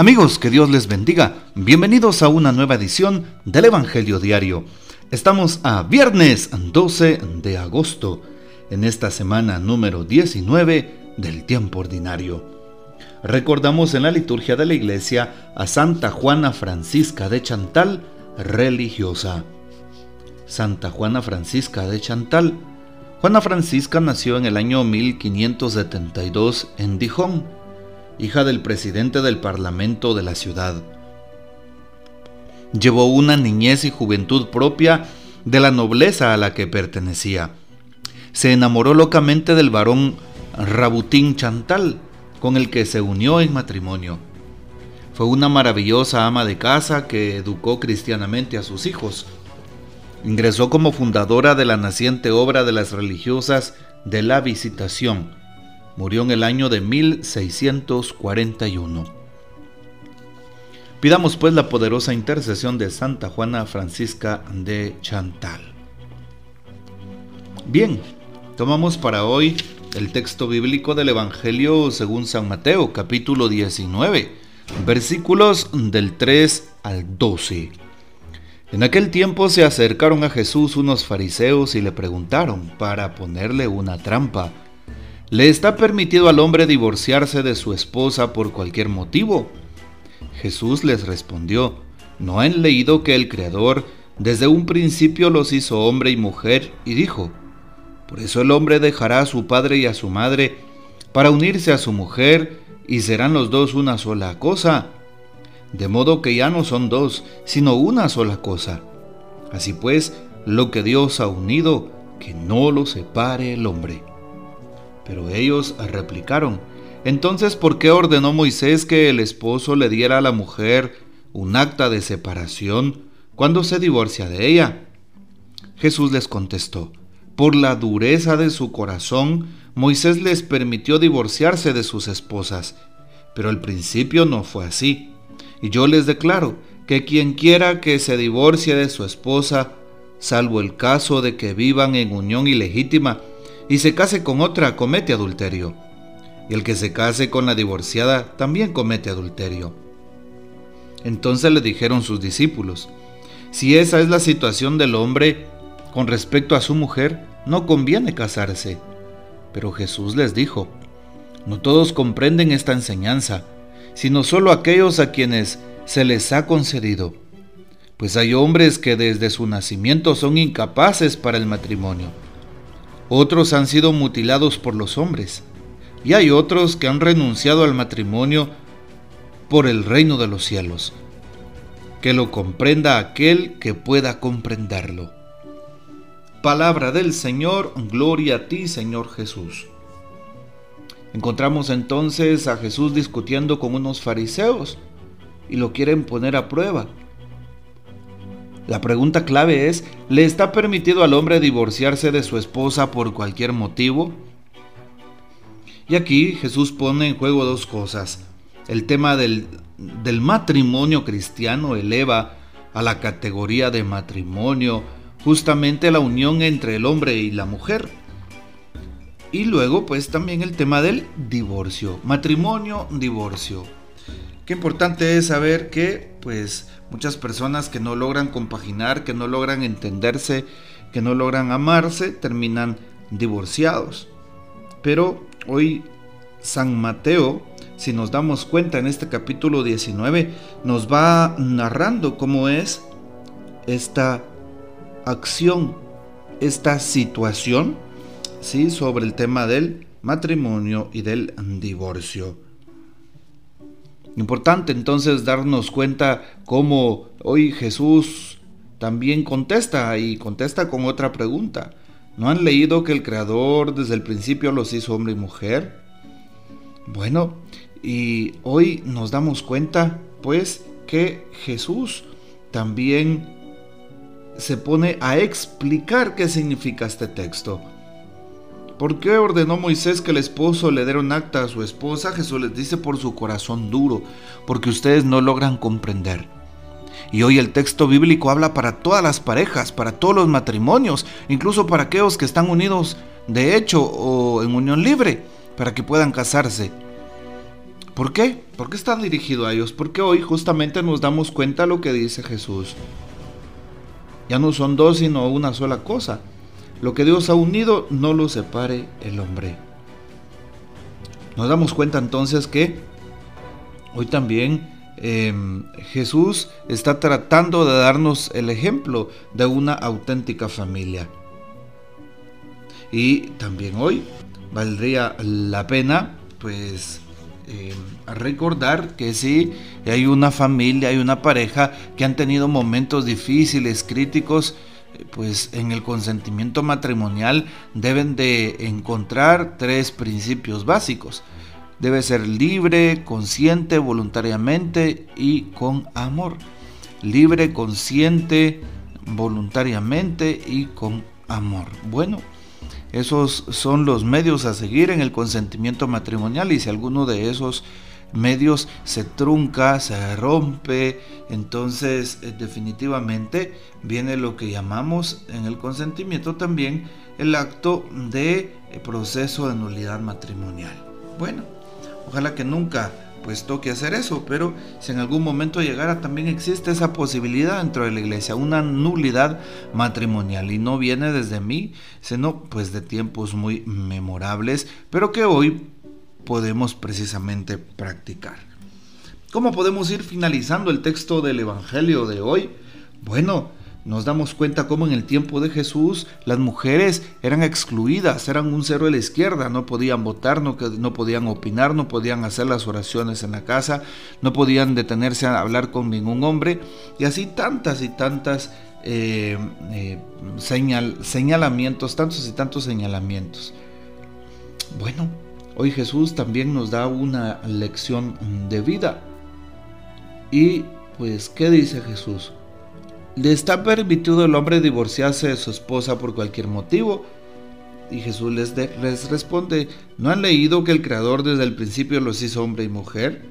Amigos, que Dios les bendiga. Bienvenidos a una nueva edición del Evangelio Diario. Estamos a viernes 12 de agosto, en esta semana número 19 del tiempo ordinario. Recordamos en la liturgia de la iglesia a Santa Juana Francisca de Chantal, religiosa. Santa Juana Francisca de Chantal. Juana Francisca nació en el año 1572 en Dijon hija del presidente del Parlamento de la ciudad. Llevó una niñez y juventud propia de la nobleza a la que pertenecía. Se enamoró locamente del varón Rabutín Chantal, con el que se unió en matrimonio. Fue una maravillosa ama de casa que educó cristianamente a sus hijos. Ingresó como fundadora de la naciente obra de las religiosas de la Visitación, Murió en el año de 1641. Pidamos pues la poderosa intercesión de Santa Juana Francisca de Chantal. Bien, tomamos para hoy el texto bíblico del Evangelio según San Mateo, capítulo 19, versículos del 3 al 12. En aquel tiempo se acercaron a Jesús unos fariseos y le preguntaron para ponerle una trampa ¿Le está permitido al hombre divorciarse de su esposa por cualquier motivo? Jesús les respondió, ¿no han leído que el Creador desde un principio los hizo hombre y mujer y dijo, por eso el hombre dejará a su padre y a su madre para unirse a su mujer y serán los dos una sola cosa? De modo que ya no son dos, sino una sola cosa. Así pues, lo que Dios ha unido, que no lo separe el hombre. Pero ellos replicaron, entonces ¿por qué ordenó Moisés que el esposo le diera a la mujer un acta de separación cuando se divorcia de ella? Jesús les contestó, por la dureza de su corazón, Moisés les permitió divorciarse de sus esposas, pero al principio no fue así. Y yo les declaro que quien quiera que se divorcie de su esposa, salvo el caso de que vivan en unión ilegítima, y se case con otra comete adulterio. Y el que se case con la divorciada también comete adulterio. Entonces le dijeron sus discípulos, si esa es la situación del hombre con respecto a su mujer, no conviene casarse. Pero Jesús les dijo, no todos comprenden esta enseñanza, sino solo aquellos a quienes se les ha concedido. Pues hay hombres que desde su nacimiento son incapaces para el matrimonio otros han sido mutilados por los hombres, y hay otros que han renunciado al matrimonio por el reino de los cielos. Que lo comprenda aquel que pueda comprenderlo. Palabra del Señor, gloria a ti Señor Jesús. Encontramos entonces a Jesús discutiendo con unos fariseos y lo quieren poner a prueba. La pregunta clave es, ¿le está permitido al hombre divorciarse de su esposa por cualquier motivo? Y aquí Jesús pone en juego dos cosas. El tema del, matrimonio cristiano eleva a la categoría de matrimonio justamente la unión entre el hombre y la mujer. Y luego pues también el tema del divorcio, matrimonio, divorcio. Qué importante es saber que pues muchas personas que no logran compaginar, que no logran entenderse, que no logran amarse, terminan divorciados. Pero hoy San Mateo, si nos damos cuenta en este capítulo 19, nos va narrando cómo es esta acción, esta situación, ¿sí? sobre el tema del matrimonio y del divorcio. Importante entonces darnos cuenta cómo hoy Jesús también contesta y contesta con otra pregunta. ¿No han leído que el Creador desde el principio los hizo hombre y mujer? Bueno, y hoy nos damos cuenta pues que Jesús también se pone a explicar qué significa este texto. ¿Por qué ordenó Moisés que el esposo le diera un acta a su esposa? Jesús les dice por su corazón duro, porque ustedes no logran comprender. Y hoy el texto bíblico habla para todas las parejas, para todos los matrimonios, incluso para aquellos que están unidos de hecho o en unión libre, para que puedan casarse. ¿Por qué? ¿Por qué está dirigido a ellos? Porque hoy justamente nos damos cuenta de lo que dice Jesús. Ya no son dos, sino una sola cosa. Lo que Dios ha unido, no lo separe el hombre. Nos damos cuenta entonces que hoy también em, Jesús está tratando de darnos el ejemplo de una auténtica familia. Y también hoy valdría la pena, pues, em, recordar que sí, hay una familia, hay una pareja que han tenido momentos difíciles, críticos, pues en el consentimiento matrimonial deben de encontrar tres principios básicos. Debe ser libre, consciente, voluntariamente y con amor. Libre, consciente, voluntariamente y con amor. Bueno, esos son los medios a seguir en el consentimiento matrimonial y si alguno de esos medios se trunca, se rompe, entonces eh, definitivamente viene lo que llamamos en el consentimiento también el acto de eh, proceso de nulidad matrimonial. Bueno, ojalá que nunca pues toque hacer eso, pero si en algún momento llegara también existe esa posibilidad dentro de la iglesia, una nulidad matrimonial y no viene desde mí, sino pues de tiempos muy memorables, pero que hoy podemos precisamente practicar. ¿Cómo podemos ir finalizando el texto del Evangelio de hoy? Bueno, nos damos cuenta cómo en el tiempo de Jesús las mujeres eran excluidas, eran un cero a la izquierda, no podían votar, no, no podían opinar, no podían hacer las oraciones en la casa, no podían detenerse a hablar con ningún hombre, y así tantas y tantas eh, eh, señalamientos, tantos y tantos señalamientos. Bueno, Hoy Jesús también nos da una lección de vida. Y pues, ¿qué dice Jesús? ¿Le está permitido al hombre divorciarse de su esposa por cualquier motivo? Y Jesús les, les responde, ¿no han leído que el Creador desde el principio los hizo hombre y mujer?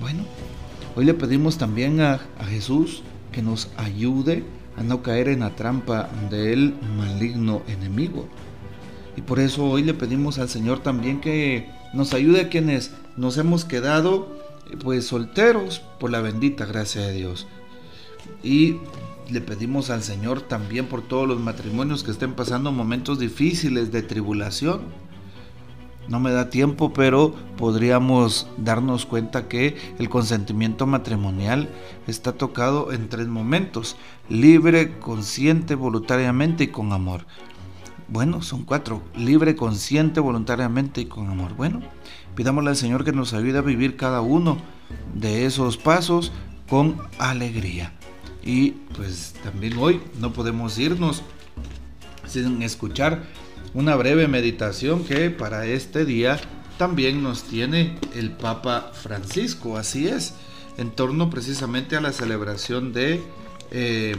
Bueno, hoy le pedimos también a, a Jesús que nos ayude a no caer en la trampa del maligno enemigo. Y por eso hoy le pedimos al Señor también que nos ayude a quienes nos hemos quedado pues solteros por la bendita gracia de Dios. Y le pedimos al Señor también por todos los matrimonios que estén pasando momentos difíciles de tribulación. No me da tiempo, pero podríamos darnos cuenta que el consentimiento matrimonial está tocado en tres momentos, libre, consciente, voluntariamente y con amor. Bueno, son cuatro. Libre, consciente, voluntariamente y con amor. Bueno, pidámosle al Señor que nos ayude a vivir cada uno de esos pasos con alegría. Y pues también hoy no podemos irnos sin escuchar una breve meditación que para este día también nos tiene el Papa Francisco. Así es, en torno precisamente a la celebración de... Eh,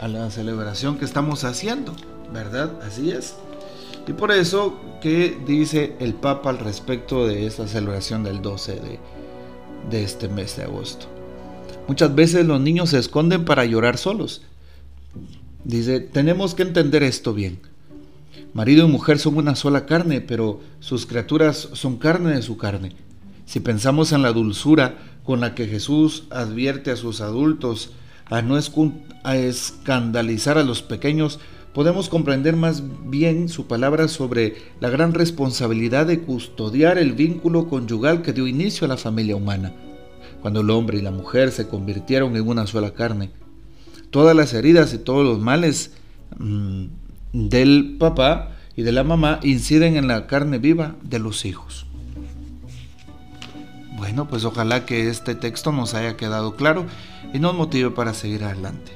a la celebración que estamos haciendo, ¿verdad? Así es. Y por eso, ¿qué dice el Papa al respecto de esta celebración del 12 de, de este mes de agosto? Muchas veces los niños se esconden para llorar solos. Dice, tenemos que entender esto bien. Marido y mujer son una sola carne, pero sus criaturas son carne de su carne. Si pensamos en la dulzura con la que Jesús advierte a sus adultos a no escandalizar a los pequeños, podemos comprender más bien su palabra sobre la gran responsabilidad de custodiar el vínculo conyugal que dio inicio a la familia humana, cuando el hombre y la mujer se convirtieron en una sola carne. Todas las heridas y todos los males mm, del papá y de la mamá inciden en la carne viva de los hijos. Bueno, pues ojalá que este texto nos haya quedado claro y nos motive para seguir adelante.